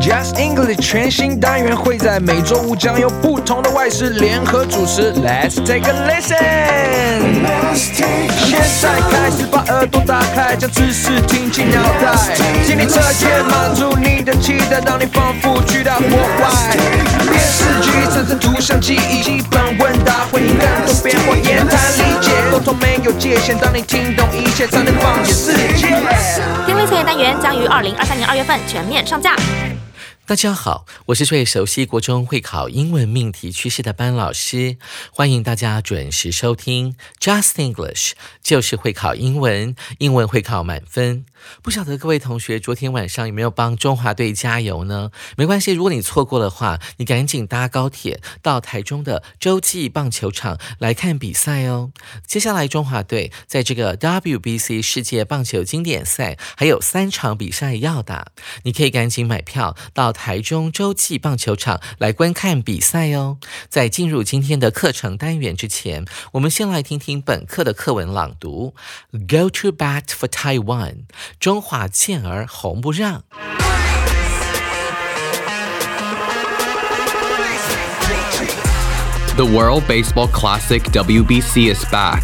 Just English 全新单元会在每周五将由不同的外事联合主持。Let's take a listen。现在开始把耳朵打开，将知识听进脑袋，听力测验满足你的期待，让你仿佛去到国外。电视剧产生图像记忆，基本问答会更多变化，言谈理解，沟通没有界限。当你听懂一切，才能放眼世界。听力测验单元将于二零二三年二月份全面上架。大家好，我是最熟悉国中会考英文命题趋势的班老师，欢迎大家准时收听 Just English，就是会考英文，英文会考满分。不晓得各位同学昨天晚上有没有帮中华队加油呢？没关系，如果你错过的话，你赶紧搭高铁到台中的洲际棒球场来看比赛哦。接下来中华队在这个 WBC 世界棒球经典赛还有三场比赛要打，你可以赶紧买票到台中洲际棒球场来观看比赛哦。在进入今天的课程单元之前，我们先来听听本课的课文朗读：Go to bat for Taiwan。中华健儿红不让。The World Baseball Classic WBC is back.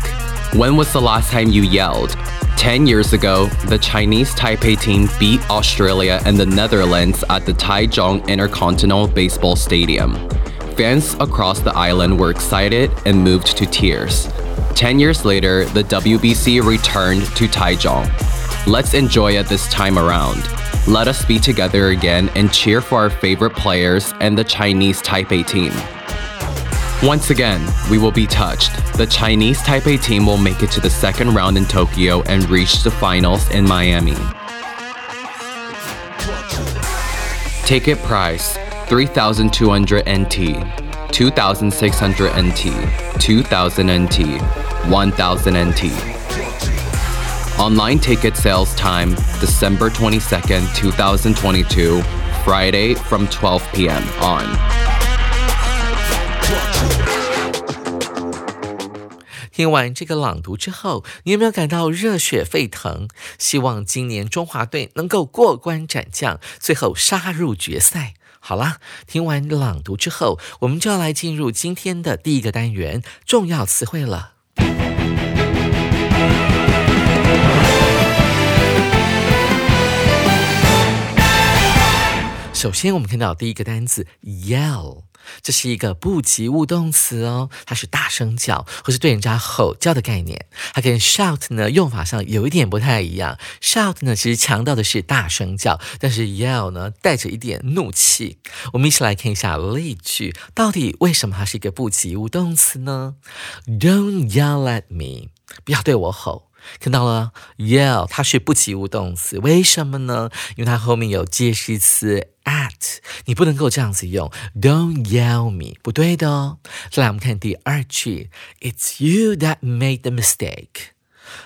When was the last time you yelled? 10 years ago, the Chinese Taipei team beat Australia and the Netherlands at the Taichung Intercontinental Baseball Stadium. Fans across the island were excited and moved to tears. 10 years later, the WBC returned to Taichung. Let's enjoy it this time around. Let us be together again and cheer for our favorite players and the Chinese Taipei team. Once again, we will be touched. The Chinese Taipei team will make it to the second round in Tokyo and reach the finals in Miami. Ticket price 3,200 NT, 2,600 NT, 2,000 NT, 1,000 NT. Online ticket sales time December 22nd, 2022, Friday from 12 p.m. on. 听完这个朗读之后，你有没有感到热血沸腾？希望今年中华队能够过关斩将，最后杀入决赛。好啦，听完朗读之后，我们就要来进入今天的第一个单元——重要词汇了。首先，我们看到第一个单词 yell，这是一个不及物动词哦，它是大声叫或是对人家吼叫的概念。它跟 shout 呢用法上有一点不太一样。shout 呢其实强调的是大声叫，但是 yell 呢带着一点怒气。我们一起来看一下例句，到底为什么它是一个不及物动词呢？Don't yell at me，不要对我吼。看到了，yell 它是不及物动词，为什么呢？因为它后面有介系词 at，你不能够这样子用，Don't yell me，不对的哦。再来我们看第二句，It's you that made the mistake。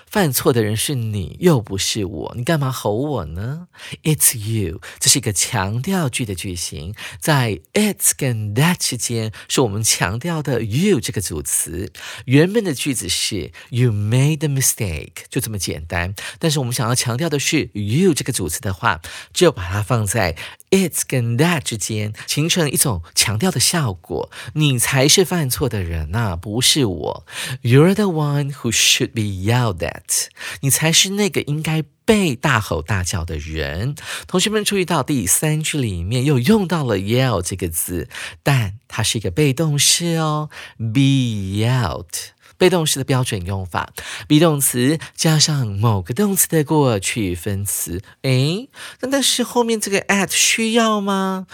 犯错的人是你，又不是我，你干嘛吼我呢？It's you，这是一个强调句的句型，在 it's 跟 that 之间是我们强调的 you 这个组词。原本的句子是 You made the mistake，就这么简单。但是我们想要强调的是 you 这个组词的话，就把它放在 It's 跟 that 之间，形成一种强调的效果。你才是犯错的人呐、不是我。You're the one who should be yelled at。你才是那个应该被大吼大叫的人。同学们注意到第三句里面又用到了 yell 这个字，但它是一个被动式哦，be yelled。被动式的标准用法，be 动词加上某个动词的过去分词。诶，那但是后面这个 at 需要吗？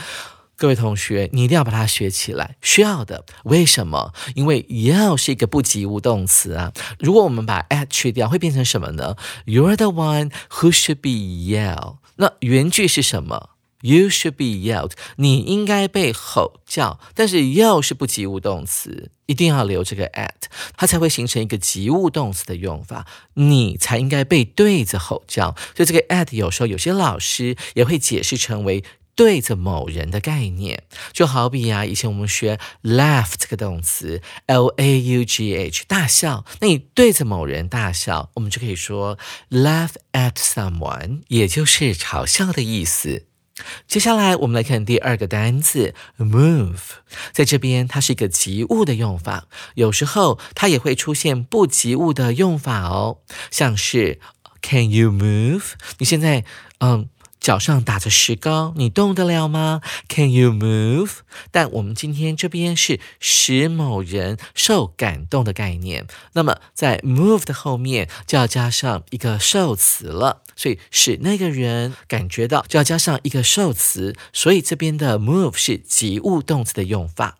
各位同学，你一定要把它学起来，需要的。为什么？因为 yell 是一个不及物动词啊。如果我们把 at 去掉，会变成什么呢？You're the one who should be yell。那原句是什么？You should be yelled。你应该被吼叫，但是 yell 是不及物动词，一定要留这个 at，它才会形成一个及物动词的用法。你才应该被对着吼叫，所以这个 at 有时候有些老师也会解释成为。对着某人的概念，就好比啊，以前我们学 laugh 这个动词，l a u g h 大笑，那你对着某人大笑，我们就可以说 laugh at someone，也就是嘲笑的意思。接下来我们来看第二个单词 move，在这边它是一个及物的用法，有时候它也会出现不及物的用法哦，像是 Can you move？你现在嗯。脚上打着石膏，你动得了吗？Can you move？但我们今天这边是使某人受感动的概念，那么在 move 的后面就要加上一个受词了，所以使那个人感觉到就要加上一个受词，所以这边的 move 是及物动词的用法。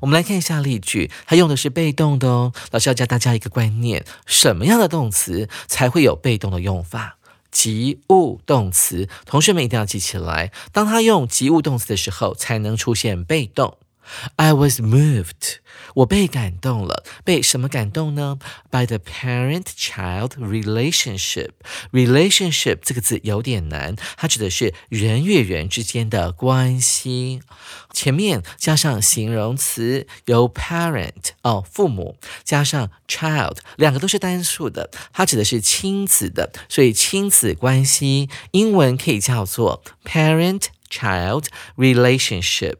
我们来看一下例句，它用的是被动的哦。老师要教大家一个观念：什么样的动词才会有被动的用法？及物动词，同学们一定要记起来。当它用及物动词的时候，才能出现被动。I was moved，我被感动了。被什么感动呢？By the parent-child relationship。relationship 这个字有点难，它指的是人与人之间的关系。前面加上形容词，由 parent 哦父母加上 child，两个都是单数的，它指的是亲子的，所以亲子关系英文可以叫做 parent。Child relationship，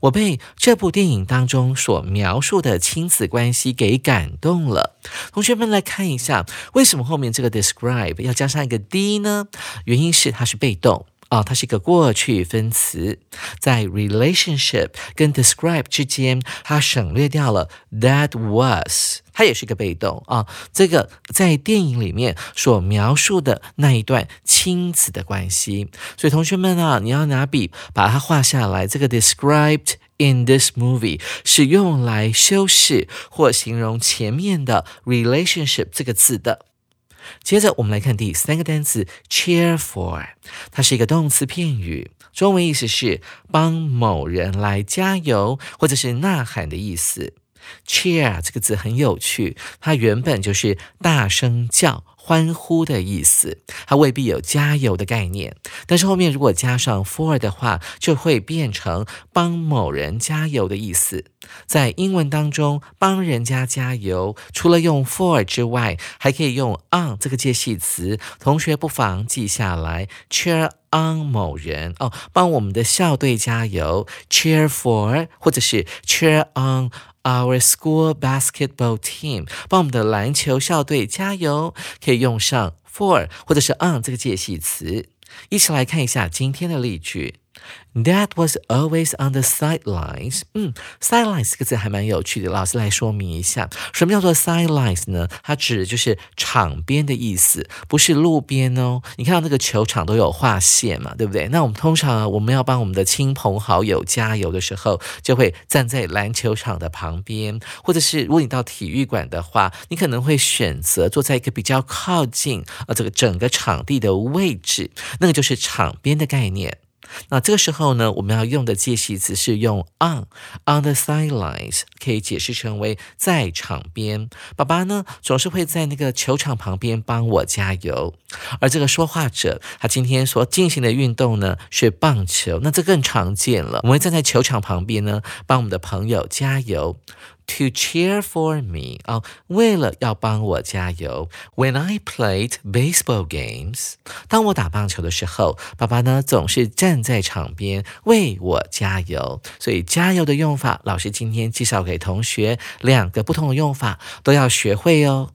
我被这部电影当中所描述的亲子关系给感动了。同学们来看一下，为什么后面这个 describe 要加上一个 d 呢？原因是它是被动。啊，它是一个过去分词，在 relationship 跟 describe 之间，它省略掉了 that was，它也是一个被动啊。这个在电影里面所描述的那一段亲子的关系，所以同学们啊，你要拿笔把它画下来。这个 described in this movie 是用来修饰或形容前面的 relationship 这个字的。接着我们来看第三个单词 cheer for，它是一个动词片语，中文意思是帮某人来加油或者是呐喊的意思。cheer 这个字很有趣，它原本就是大声叫。欢呼的意思，它未必有加油的概念，但是后面如果加上 for 的话，就会变成帮某人加油的意思。在英文当中，帮人家加油，除了用 for 之外，还可以用 on 这个介系词。同学不妨记下来，cheer on 某人哦，帮我们的校队加油，cheer for，或者是 cheer on。Our school basketball team，帮我们的篮球校队加油，可以用上 for 或者是 on 这个介系词。一起来看一下今天的例句。That was always on the sidelines。嗯，sidelines 这个字还蛮有趣的，老师来说明一下，什么叫做 sidelines 呢？它指的就是场边的意思，不是路边哦。你看到那个球场都有划线嘛，对不对？那我们通常我们要帮我们的亲朋好友加油的时候，就会站在篮球场的旁边，或者是如果你到体育馆的话，你可能会选择坐在一个比较靠近呃这个整个场地的位置，那个就是场边的概念。那这个时候呢，我们要用的介系词是用 on，on the sidelines，可以解释成为在场边。爸爸呢总是会在那个球场旁边帮我加油，而这个说话者他今天所进行的运动呢是棒球，那这更常见了。我们会站在球场旁边呢，帮我们的朋友加油。To cheer for me 啊，为了要帮我加油。When I played baseball games，当我打棒球的时候，爸爸呢总是站在场边为我加油。所以加油的用法，老师今天介绍给同学两个不同的用法，都要学会哦。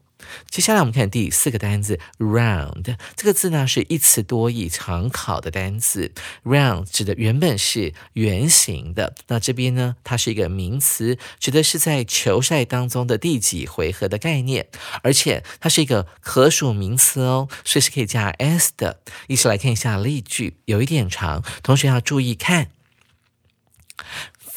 接下来我们看第四个单词 round，这个字呢是一词多义常考的单词。round 指的原本是圆形的，那这边呢它是一个名词，指的是在球赛当中的第几回合的概念，而且它是一个可数名词哦，所以是可以加 s 的。一起来看一下例句，有一点长，同学要注意看。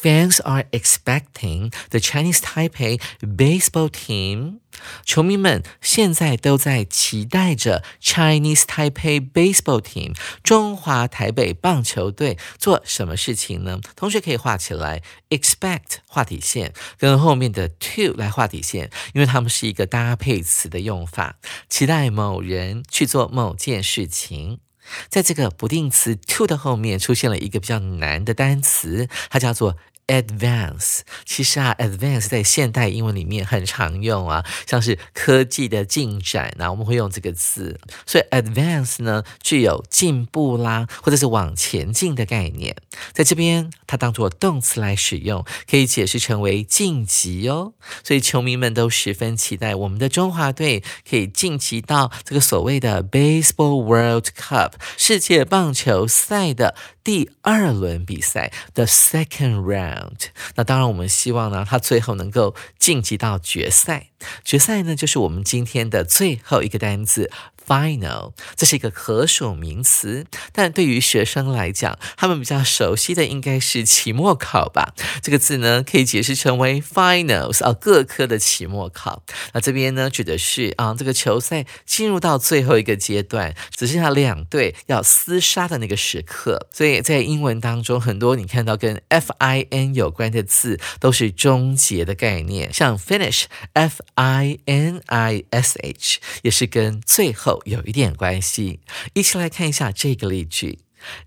Fans are expecting the Chinese Taipei baseball team。球迷们现在都在期待着 Chinese Taipei baseball team 中华台北棒球队做什么事情呢？同学可以画起来，expect 画底线，跟后面的 to 来画底线，因为它们是一个搭配词的用法，期待某人去做某件事情。在这个不定词 to 的后面出现了一个比较难的单词，它叫做。advance。其实啊，advance 在现代英文里面很常用啊，像是科技的进展啊，我们会用这个字。所以 advance 呢，具有进步啦，或者是往前进的概念。在这边，它当做动词来使用，可以解释成为晋级哦。所以球迷们都十分期待我们的中华队可以晋级到这个所谓的 Baseball World Cup 世界棒球赛的第二轮比赛，the Second Round。那当然，我们希望呢，他最后能够晋级到决赛。决赛呢，就是我们今天的最后一个单词。Final，这是一个可数名词，但对于学生来讲，他们比较熟悉的应该是期末考吧。这个字呢，可以解释成为 finals 啊，各科的期末考。那这边呢，指的是啊，这个球赛进入到最后一个阶段，只剩下两队要厮杀的那个时刻。所以在英文当中，很多你看到跟 F I N 有关的字，都是终结的概念，像 finish，F I N I S H，也是跟最后。有一点关系，一起来看一下这个例句。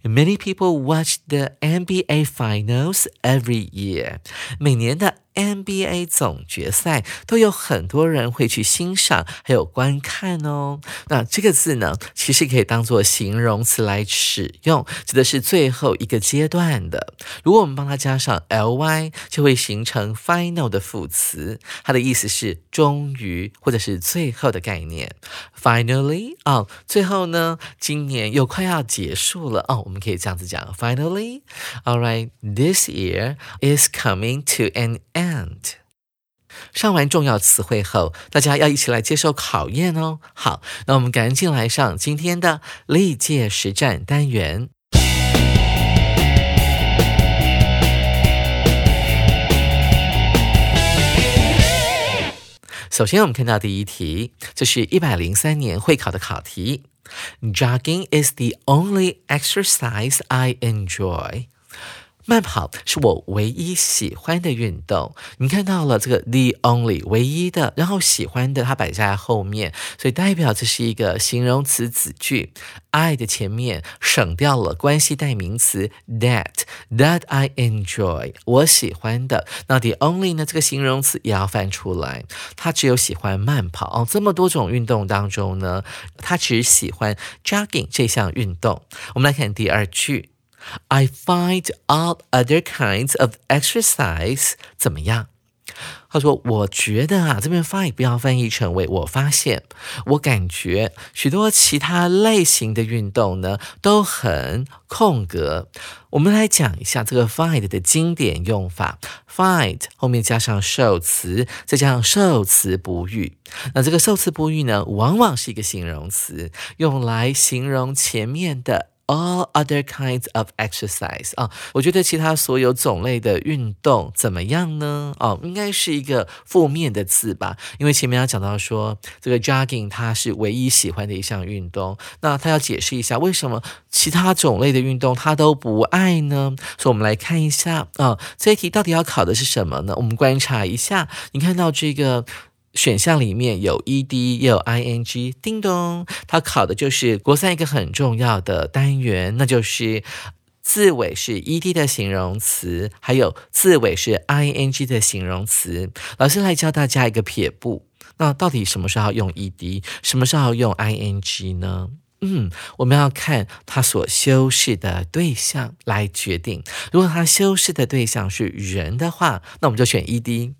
Many people watch the NBA finals every year。每年的 NBA 总决赛都有很多人会去欣赏，还有观看哦。那这个字呢，其实可以当做形容词来使用，指的是最后一个阶段的。如果我们帮它加上 ly，就会形成 final 的副词，它的意思是终于或者是最后的概念。Finally，哦，最后呢，今年又快要结束了哦，我们可以这样子讲：Finally，all right，this year is coming to an end。and。上完重要词汇后，大家要一起来接受考验哦。好，那我们赶紧来上今天的历届实战单元。首先，我们看到第一题，这是一百零三年会考的考题。Jogging is the only exercise I enjoy. 慢跑是我唯一喜欢的运动。你看到了这个 the only 唯一的，然后喜欢的它摆在后面，所以代表这是一个形容词子句。I 的前面省掉了关系代名词 that that I enjoy 我喜欢的。那 the only 呢？这个形容词也要翻出来，他只有喜欢慢跑哦。这么多种运动当中呢，他只喜欢 jogging 这项运动。我们来看第二句。I find all other kinds of exercise 怎么样？他说：“我觉得啊，这边 find 不要翻译成为我发现，我感觉许多其他类型的运动呢都很空格。我们来讲一下这个 find 的经典用法：find 后面加上受词，再加上受词补语。那这个受词补语呢，往往是一个形容词，用来形容前面的。” All other kinds of exercise 啊，我觉得其他所有种类的运动怎么样呢？哦，应该是一个负面的字吧，因为前面要讲到说这个 jogging 它是唯一喜欢的一项运动，那他要解释一下为什么其他种类的运动他都不爱呢？所以我们来看一下啊，这一题到底要考的是什么呢？我们观察一下，你看到这个。选项里面有 ed 也有 ing，叮咚，它考的就是国三一个很重要的单元，那就是字尾是 ed 的形容词，还有字尾是 ing 的形容词。老师来教大家一个撇步，那到底什么时候用 ed，什么时候用 ing 呢？嗯，我们要看它所修饰的对象来决定。如果它修饰的对象是人的话，那我们就选 ed。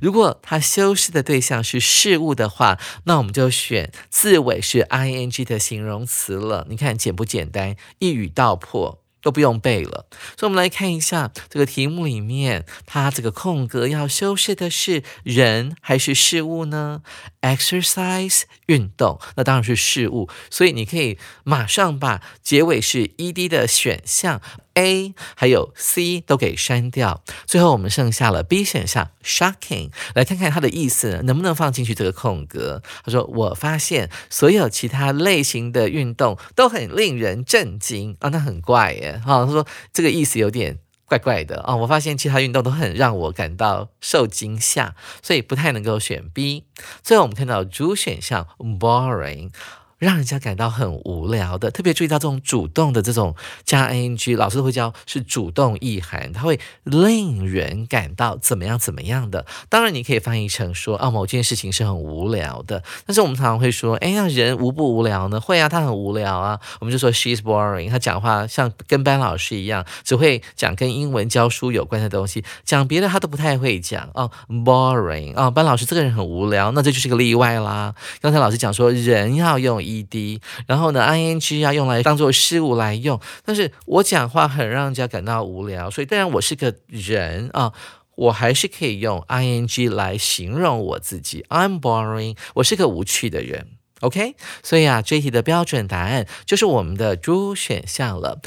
如果它修饰的对象是事物的话，那我们就选字尾是 ing 的形容词了。你看简不简单？一语道破，都不用背了。所以，我们来看一下这个题目里面，它这个空格要修饰的是人还是事物呢？exercise 运动，那当然是事物。所以，你可以马上把结尾是 ed 的选项。A 还有 C 都给删掉，最后我们剩下了 B 选项 shocking，来看看它的意思能不能放进去这个空格。他说：“我发现所有其他类型的运动都很令人震惊啊，那很怪耶。”哈，他说这个意思有点怪怪的啊。我发现其他运动都很让我感到受惊吓，所以不太能够选 B。最后我们看到主选项 boring。让人家感到很无聊的。特别注意到这种主动的这种加 ing，老师会教是主动意涵，它会令人感到怎么样怎么样的。当然，你可以翻译成说啊，某件事情是很无聊的。但是我们常常会说，哎，那人无不无聊呢？会啊，他很无聊啊。我们就说 she's boring，他讲话像跟班老师一样，只会讲跟英文教书有关的东西，讲别的他都不太会讲哦，boring 哦，班老师这个人很无聊，那这就是个例外啦。刚才老师讲说，人要用 ed，然后呢，ing 要用来当做事物来用，但是我讲话很让人家感到无聊，所以虽然我是个人啊。我还是可以用 ing 来形容我自己，I'm boring，我是个无趣的人，OK？所以啊，这题的标准答案就是我们的 D 选项了。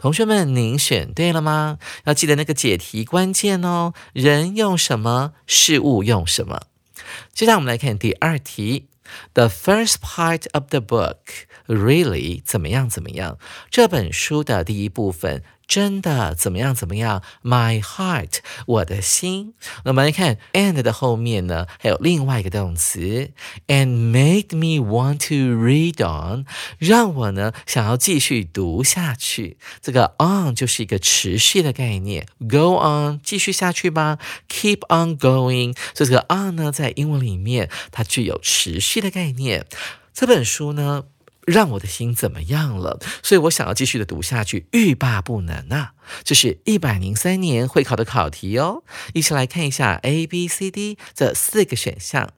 同学们，您选对了吗？要记得那个解题关键哦，人用什么，事物用什么。接下来我们来看第二题，The first part of the book really 怎么样怎么样？这本书的第一部分。真的怎么样？怎么样？My heart，我的心。我们来看，and 的后面呢，还有另外一个动词，and made me want to read on，让我呢想要继续读下去。这个 on 就是一个持续的概念，go on，继续下去吧，keep on going。所以这个 on 呢，在英文里面它具有持续的概念。这本书呢。让我的心怎么样了？所以我想要继续的读下去，欲罢不能啊！这是一百零三年会考的考题哦，一起来看一下 A、B、C、D 这四个选项。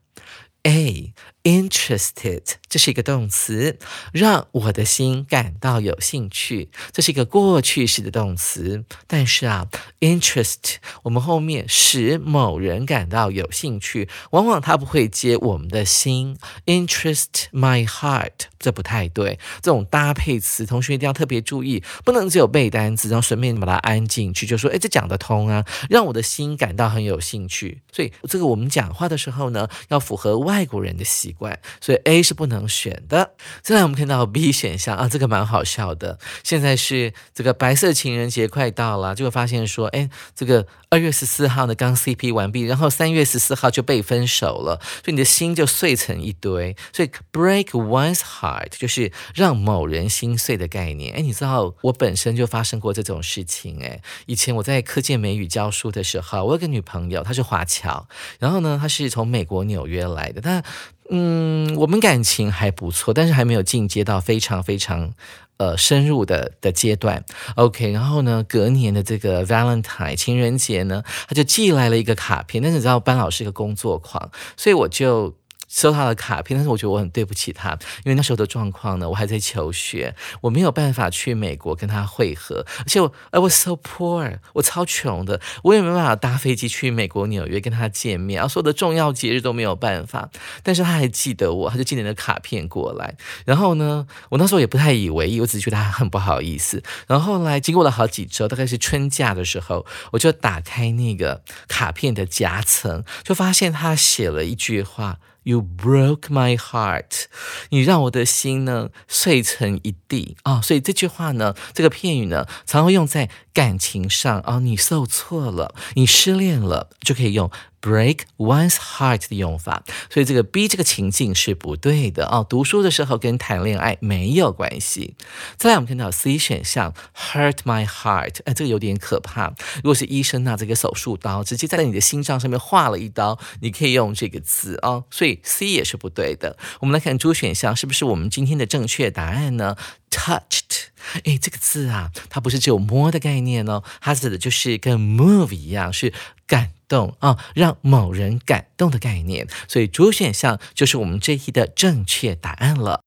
A interested 这是一个动词，让我的心感到有兴趣。这是一个过去式的动词，但是啊，interest 我们后面使某人感到有兴趣，往往他不会接我们的心。Interest my heart 这不太对，这种搭配词，同学一定要特别注意，不能只有背单词，然后顺便把它安进去，就说哎，这讲得通啊，让我的心感到很有兴趣。所以这个我们讲话的时候呢，要符合外。外国人的习惯，怪所以 A 是不能选的。再来，我们看到 B 选项啊，这个蛮好笑的。现在是这个白色情人节快到了，就会发现说，哎，这个二月十四号呢刚 CP 完毕，然后三月十四号就被分手了，所以你的心就碎成一堆。所以 break one's heart 就是让某人心碎的概念。哎，你知道我本身就发生过这种事情。哎，以前我在科建美语教书的时候，我有个女朋友，她是华侨，然后呢，她是从美国纽约来的。但，嗯，我们感情还不错，但是还没有进阶到非常非常呃深入的的阶段。OK，然后呢，隔年的这个 Valentine 情人节呢，他就寄来了一个卡片。但是你知道班老师一个工作狂，所以我就。收他的卡片，但是我觉得我很对不起他，因为那时候的状况呢，我还在求学，我没有办法去美国跟他会合，而且我，I was so poor，我超穷的，我也没办法搭飞机去美国纽约跟他见面，啊，所有的重要节日都没有办法，但是他还记得我，他就寄了卡片过来，然后呢，我那时候也不太以为意，我只是觉得他很不好意思，然后后来经过了好几周，大概是春假的时候，我就打开那个卡片的夹层，就发现他写了一句话。You broke my heart，你让我的心呢碎成一地啊！所以这句话呢，这个片语呢，常会用在感情上啊。你受挫了，你失恋了，就可以用。Break one's heart 的用法，所以这个 B 这个情境是不对的哦。读书的时候跟谈恋爱没有关系。再来，我们看到 C 选项，hurt my heart，哎，这个有点可怕。如果是医生拿这个手术刀，直接在你的心脏上面划了一刀，你可以用这个字哦。所以 C 也是不对的。我们来看 D 选项，是不是我们今天的正确答案呢？Touched，哎，这个字啊，它不是只有摸的概念哦，它指的就是跟 move 一样，是感。动啊，让某人感动的概念，所以主选项就是我们这一题的正确答案了。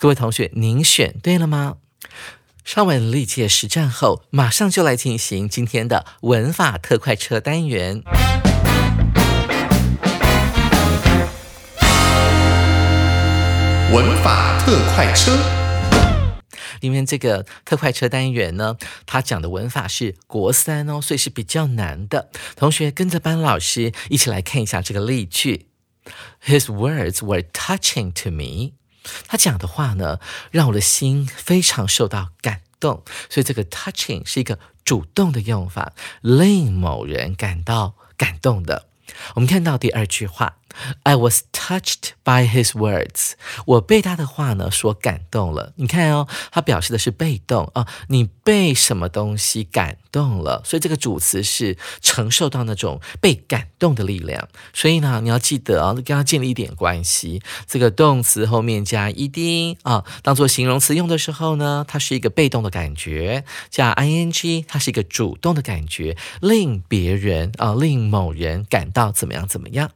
各位同学，您选对了吗？上完历届实战后，马上就来进行今天的文法特快车单元。文法特快车。因为这个特快车单元呢，它讲的文法是国三哦，所以是比较难的。同学跟着班老师一起来看一下这个例句。His words were touching to me。他讲的话呢，让我的心非常受到感动。所以这个 touching 是一个主动的用法，令某人感到感动的。我们看到第二句话 I was touched by his words。我被他的话呢所感动了。你看哦，它表示的是被动啊，你被什么东西感动了，所以这个主词是承受到那种被感动的力量。所以呢，你要记得啊，跟它建立一点关系。这个动词后面加 ed 啊，当做形容词用的时候呢，它是一个被动的感觉；加 ing，它是一个主动的感觉，令别人啊，令某人感到怎么样怎么样。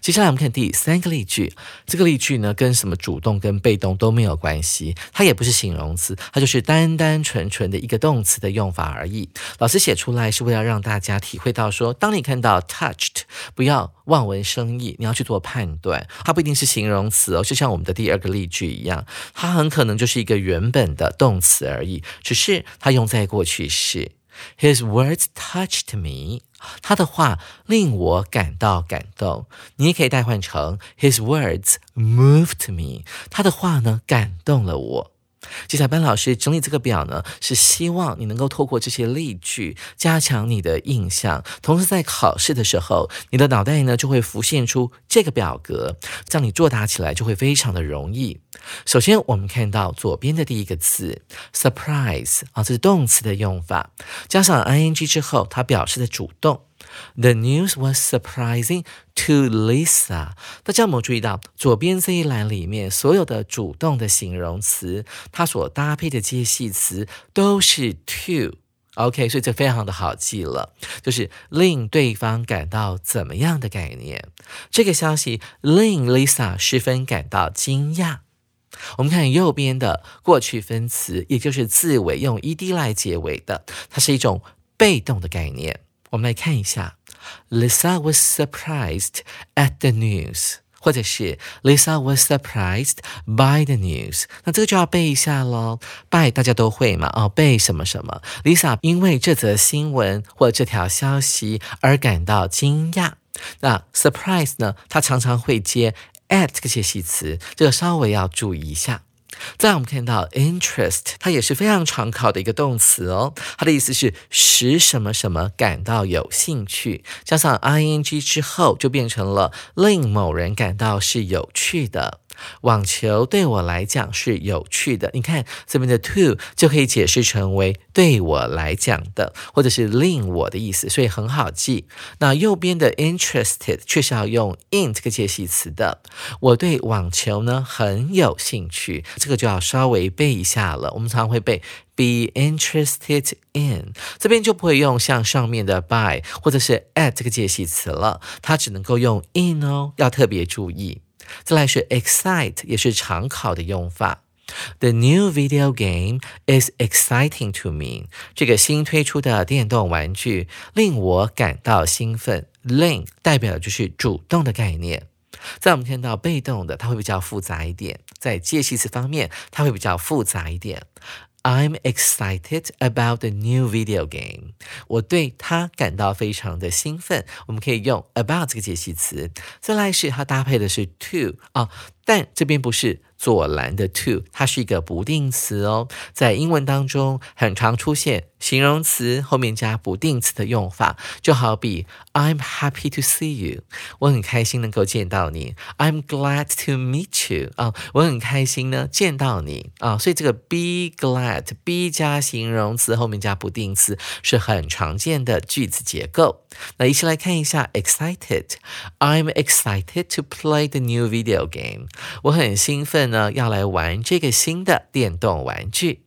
接下来我们看第三个例句，这个例句呢跟什么主动跟被动都没有关系，它也不是形容词，它就是单单纯纯的一个动词的用法而已。老师写出来是为了让大家体会到说，当你看到 touched，不要望文生义，你要去做判断，它不一定是形容词哦，就像我们的第二个例句一样，它很可能就是一个原本的动词而已，只是它用在过去式。His words touched me. 他的话令我感到感动，你也可以代换成 His words moved me。他的话呢感动了我。接下来班老师整理这个表呢，是希望你能够透过这些例句加强你的印象，同时在考试的时候，你的脑袋呢就会浮现出这个表格，这样你作答起来就会非常的容易。首先，我们看到左边的第一个字 surprise 啊，这是动词的用法，加上 ing 之后，它表示的主动。The news was surprising to Lisa。大家有没有注意到左边这一栏里面所有的主动的形容词，它所搭配的介系词都是 to。OK，所以这非常的好记了，就是令对方感到怎么样的概念。这个消息令 Lisa 十分感到惊讶。我们看右边的过去分词，也就是字尾用 ed 来结尾的，它是一种被动的概念。我们来看一下，Lisa was surprised at the news，或者是 Lisa was surprised by the news。那这个就要背一下喽，by 大家都会嘛？哦，背什么什么？Lisa 因为这则新闻或这条消息而感到惊讶。那 surprise 呢？它常常会接 at 这个介系词，这个稍微要注意一下。再我们看到 interest，它也是非常常考的一个动词哦。它的意思是使什么什么感到有兴趣，加上 ing 之后就变成了令某人感到是有趣的。网球对我来讲是有趣的。你看这边的 to 就可以解释成为对我来讲的，或者是令我的意思，所以很好记。那右边的 interested 却是要用 in 这个介系词的。我对网球呢很有兴趣，这个就要稍微背一下了。我们常常会背 be interested in，这边就不会用像上面的 by 或者是 at 这个介系词了，它只能够用 in 哦，要特别注意。再来是 excite，也是常考的用法。The new video game is exciting to me。这个新推出的电动玩具令我感到兴奋。令代表的就是主动的概念。在我们看到被动的，它会比较复杂一点。在介系词方面，它会比较复杂一点。I'm excited about the new video game。我对它感到非常的兴奋。我们可以用 about 这个解析词。再来是它搭配的是 to 啊，但这边不是。左蓝的 to，它是一个不定词哦，在英文当中很常出现形容词后面加不定词的用法，就好比 I'm happy to see you，我很开心能够见到你；I'm glad to meet you，啊，我很开心呢见到你啊，所以这个 be glad，be 加形容词后面加不定词是很常见的句子结构。那一起来看一下 excited，I'm excited to play the new video game，我很兴奋。呢，要来玩这个新的电动玩具。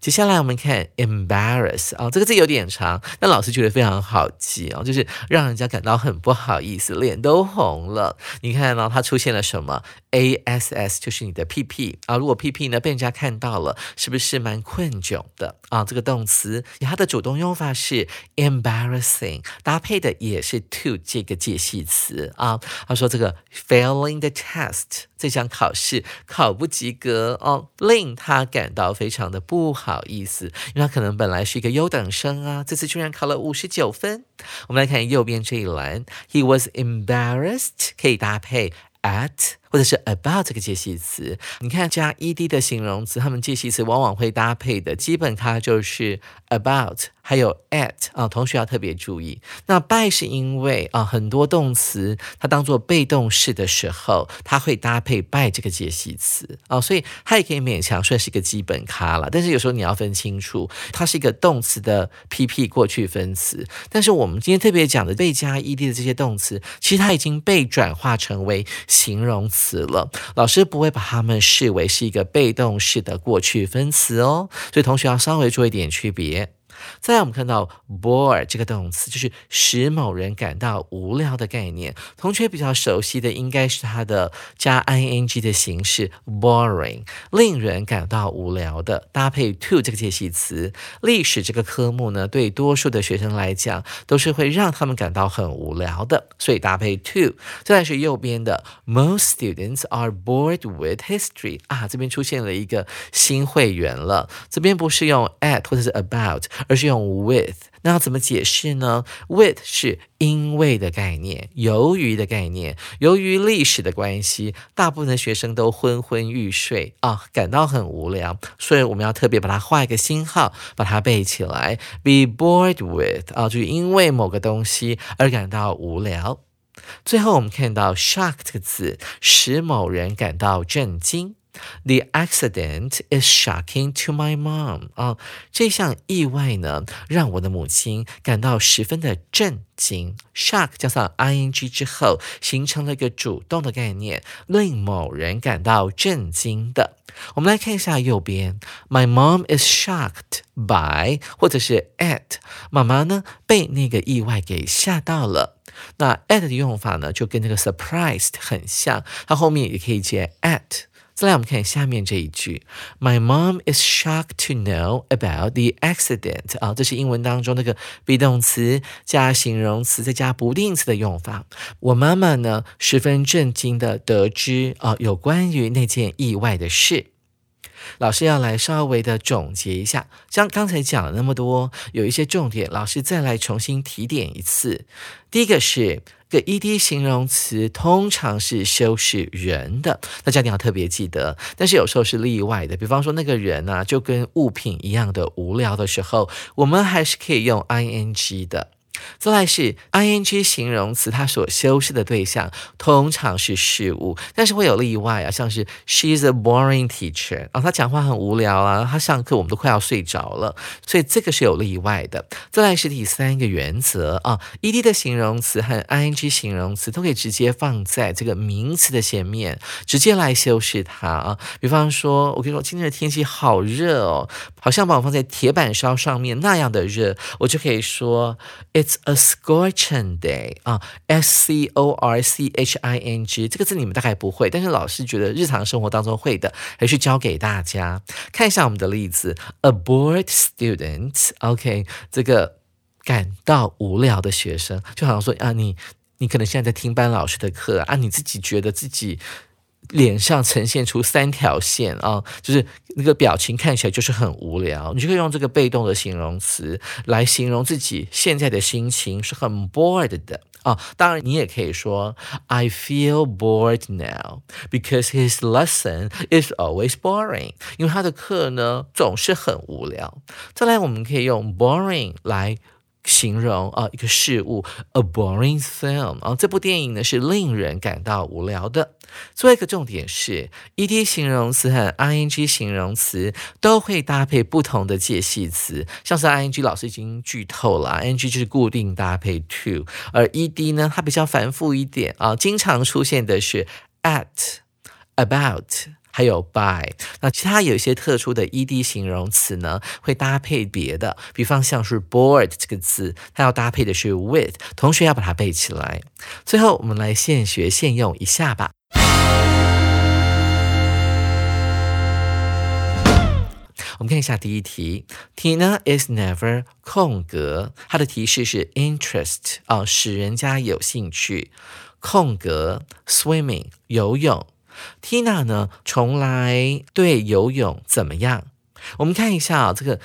接下来我们看 embarrass 啊，这个字有点长，但老师觉得非常好记哦，就是让人家感到很不好意思，脸都红了。你看呢，它出现了什么？A S S 就是你的屁屁啊，如果屁屁呢被人家看到了，是不是蛮困窘的啊？这个动词它的主动用法是 embarrassing，搭配的也是 to 这个介系词啊。他说这个 failing the test 这项考试考不及格哦，令他感到非常的不不好意思，因为他可能本来是一个优等生啊，这次居然考了五十九分。我们来看右边这一栏，He was embarrassed 可以搭配 at。或者是 about 这个介系词，你看加 ed 的形容词，它们介系词往往会搭配的基本它就是 about，还有 at 啊，同学要特别注意。那 by 是因为啊，很多动词它当做被动式的时候，它会搭配 by 这个介系词啊，所以它也可以勉强算是一个基本咖了。但是有时候你要分清楚，它是一个动词的 PP 过去分词。但是我们今天特别讲的被加 ed 的这些动词，其实它已经被转化成为形容词了。老师不会把它们视为是一个被动式的过去分词哦，所以同学要稍微做一点区别。再来，我们看到 bore 这个动词，就是使某人感到无聊的概念。同学比较熟悉的应该是它的加 ing 的形式 boring，令人感到无聊的，搭配 to 这个介系词。历史这个科目呢，对多数的学生来讲，都是会让他们感到很无聊的，所以搭配 to。再来是右边的 most students are bored with history 啊，这边出现了一个新会员了，这边不是用 at 或者是 about。而是用 with，那要怎么解释呢？with 是因为的概念，由于的概念，由于历史的关系，大部分的学生都昏昏欲睡啊，感到很无聊，所以我们要特别把它画一个星号，把它背起来。Be bored with 啊，就因为某个东西而感到无聊。最后我们看到 shock 这个字，使某人感到震惊。The accident is shocking to my mom 啊，这项意外呢，让我的母亲感到十分的震惊。Shock 加上 ing 之后，形成了一个主动的概念，令某人感到震惊的。我们来看一下右边，My mom is shocked by 或者是 at，妈妈呢被那个意外给吓到了。那 at 的用法呢，就跟那个 surprised 很像，它后面也可以接 at。再来，我们看下面这一句：My mom is shocked to know about the accident。啊，这是英文当中那个 be 动词加形容词再加不定词的用法。我妈妈呢，十分震惊的得知啊，有关于那件意外的事。老师要来稍微的总结一下，像刚才讲了那么多，有一些重点，老师再来重新提点一次。第一个是个 ed 形容词通常是修饰人的，那家一定要特别记得。但是有时候是例外的，比方说那个人呢，就跟物品一样的无聊的时候，我们还是可以用 ing 的。再来是 ing 形容词，它所修饰的对象通常是事物，但是会有例外啊，像是 she's a boring teacher 啊，她讲话很无聊啊，她上课我们都快要睡着了，所以这个是有例外的。再来是第三个原则啊，ed 的形容词和 ing 形容词都可以直接放在这个名词的前面，直接来修饰它啊。比方说，我跟你说今天的天气好热哦，好像把我放在铁板烧上面那样的热，我就可以说 it's a scorching day 啊，S C O R C H I N G 这个字你们大概不会，但是老师觉得日常生活当中会的，还是教给大家看一下我们的例子。A bored student，OK，这个感到无聊的学生，就好像说啊，你你可能现在在听班老师的课啊，你自己觉得自己。脸上呈现出三条线啊，就是那个表情看起来就是很无聊。你就可以用这个被动的形容词来形容自己现在的心情是很 bored 的啊。当然，你也可以说 I feel bored now because his lesson is always boring，因为他的课呢总是很无聊。再来，我们可以用 boring 来。形容啊一个事物，a boring film 啊，这部电影呢是令人感到无聊的。最后一个重点是，ed 形容词和 ing 形容词都会搭配不同的介系词，像是 ing 老师已经剧透了，ing 就是固定搭配 to，而 ed 呢它比较繁复一点啊，经常出现的是 at，about。还有 by，那其他有一些特殊的 ed 形容词呢，会搭配别的，比方像是 bored 这个字，它要搭配的是 with，同学要把它背起来。最后我们来现学现用一下吧。我们看一下第一题，Tina is never 空格，它的提示是 interest 啊，使人家有兴趣，空格 swimming 游泳。Tina 呢，从来对游泳怎么样？我们看一下啊，这个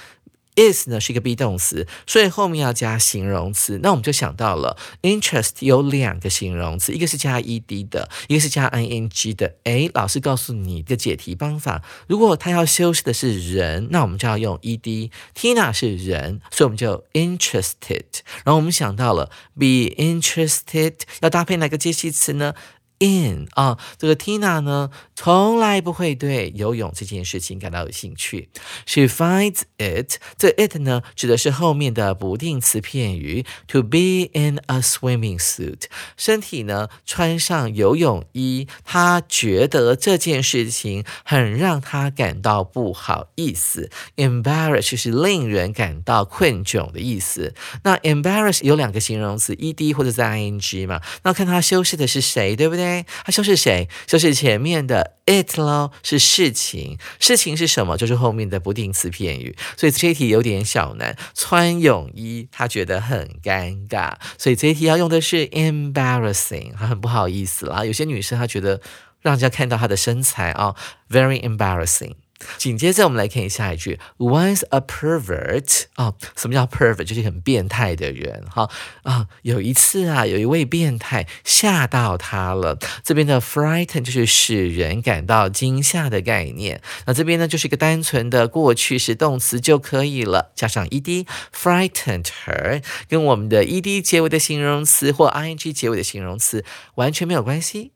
is 呢是一个 be 动词，所以后面要加形容词。那我们就想到了 interest 有两个形容词，一个是加 ed 的，一个是加 ing 的。诶，老师告诉你一个解题方法，如果他要修饰的是人，那我们就要用 ed。Tina 是人，所以我们就 interested。然后我们想到了 be interested 要搭配哪个介系词呢？in 啊，这个 Tina 呢，从来不会对游泳这件事情感到有兴趣。She finds it，这 it 呢，指的是后面的不定词片语，to be in a swimming suit，身体呢穿上游泳衣，她觉得这件事情很让她感到不好意思。Embarrass 是令人感到困窘的意思。那 embarrass 有两个形容词，ed 或者是 ing 嘛，那看它修饰的是谁，对不对？它修饰谁？修饰前面的 it 咯，是事情。事情是什么？就是后面的不定词片语。所以这一题有点小难。穿泳衣，他觉得很尴尬，所以这一题要用的是 embarrassing，他很不好意思啦。有些女生她觉得让人家看到她的身材啊，very embarrassing。紧接着，我们来看一下一句，Once a pervert 啊，什么叫 pervert？就是很变态的人哈啊。有一次啊，有一位变态吓到他了。这边的 frighten 就是使人感到惊吓的概念。那这边呢，就是一个单纯的过去式动词就可以了，加上 ed，frightened her，跟我们的 ed 结尾的形容词或 ing 结尾的形容词完全没有关系。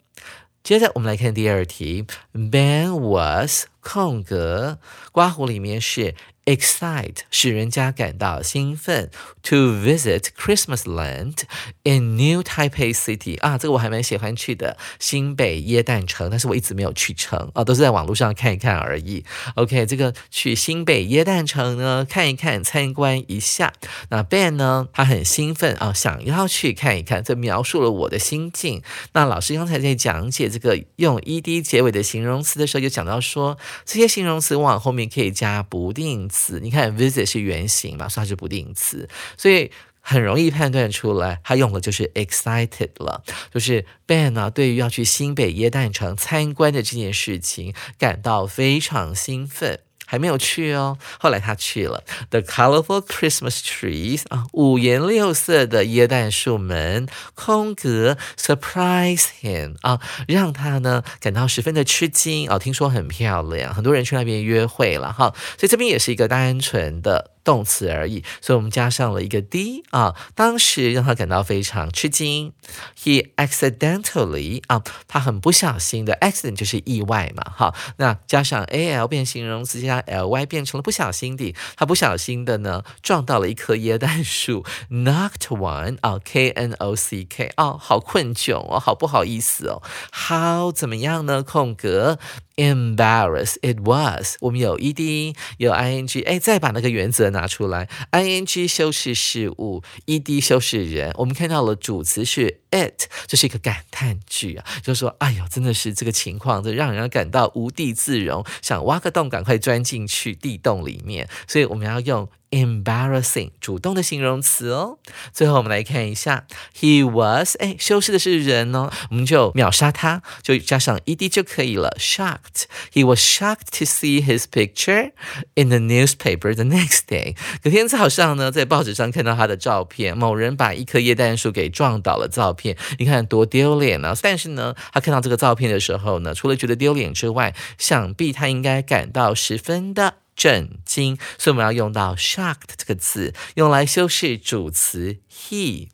接着我们来看第二题，Ben was 空格，刮胡里面是。excite 使人家感到兴奋，to visit Christmas Land in New Taipei City 啊，这个我还蛮喜欢去的，新北耶诞城，但是我一直没有去成啊，都是在网络上看一看而已。OK，这个去新北耶诞城呢，看一看，参观一下。那 Ben 呢，他很兴奋啊，想要去看一看，这描述了我的心境。那老师刚才在讲解这个用 ed 结尾的形容词的时候，就讲到说，这些形容词往后面可以加不定。词，你看，visit 是原型嘛，算是不定词，所以很容易判断出来，他用的就是 excited 了，就是 Ben 呢，对于要去新北耶诞城参观的这件事情感到非常兴奋。还没有去哦，后来他去了。The colorful Christmas trees 啊，五颜六色的椰蛋树门，空格 surprise him 啊，让他呢感到十分的吃惊啊。听说很漂亮，很多人去那边约会了哈，所以这边也是一个单纯的。动词而已，所以我们加上了一个 d 啊，当时让他感到非常吃惊。He accidentally 啊，他很不小心的 accident 就是意外嘛，哈，那加上 al 变形容词加 ly 变成了不小心的，他不小心的呢撞到了一棵椰蛋树，knocked one 啊，k n o c k 哦，好困窘哦，好不好意思哦，how 怎么样呢？空格。Embarrass it was，我们有 ed 有 ing，哎，再把那个原则拿出来，ing 修饰事物，ed 修饰人。我们看到了主词是 it，这是一个感叹句啊，就说，哎呦，真的是这个情况，这让人感到无地自容，想挖个洞赶快钻进去地洞里面。所以我们要用。embarrassing 主动的形容词哦。最后我们来看一下，he was 哎，修饰的是人哦，我们就秒杀他，就加上 ed 就可以了。shock shocked he was shocked to see his picture in the newspaper the next day。隔天早上呢，在报纸上看到他的照片，某人把一棵椰蛋树给撞倒了，照片你看多丢脸啊！但是呢，他看到这个照片的时候呢，除了觉得丢脸之外，想必他应该感到十分的。震惊，所以我们要用到 shocked 这个字，用来修饰主词 he。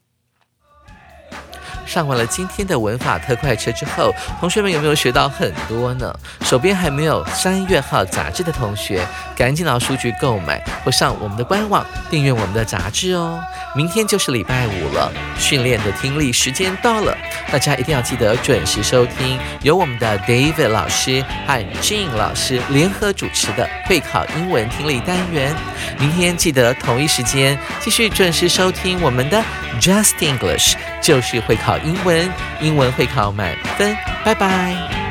上完了今天的文法特快车之后，同学们有没有学到很多呢？手边还没有《三月号》杂志的同学，赶紧到书局购买，或上我们的官网订阅我们的杂志哦。明天就是礼拜五了，训练的听力时间到了，大家一定要记得准时收听，由我们的 David 老师和 Jean 老师联合主持的会考英文听力单元。明天记得同一时间继续准时收听我们的 Just English，就是会考英文，英文会考满分。拜拜。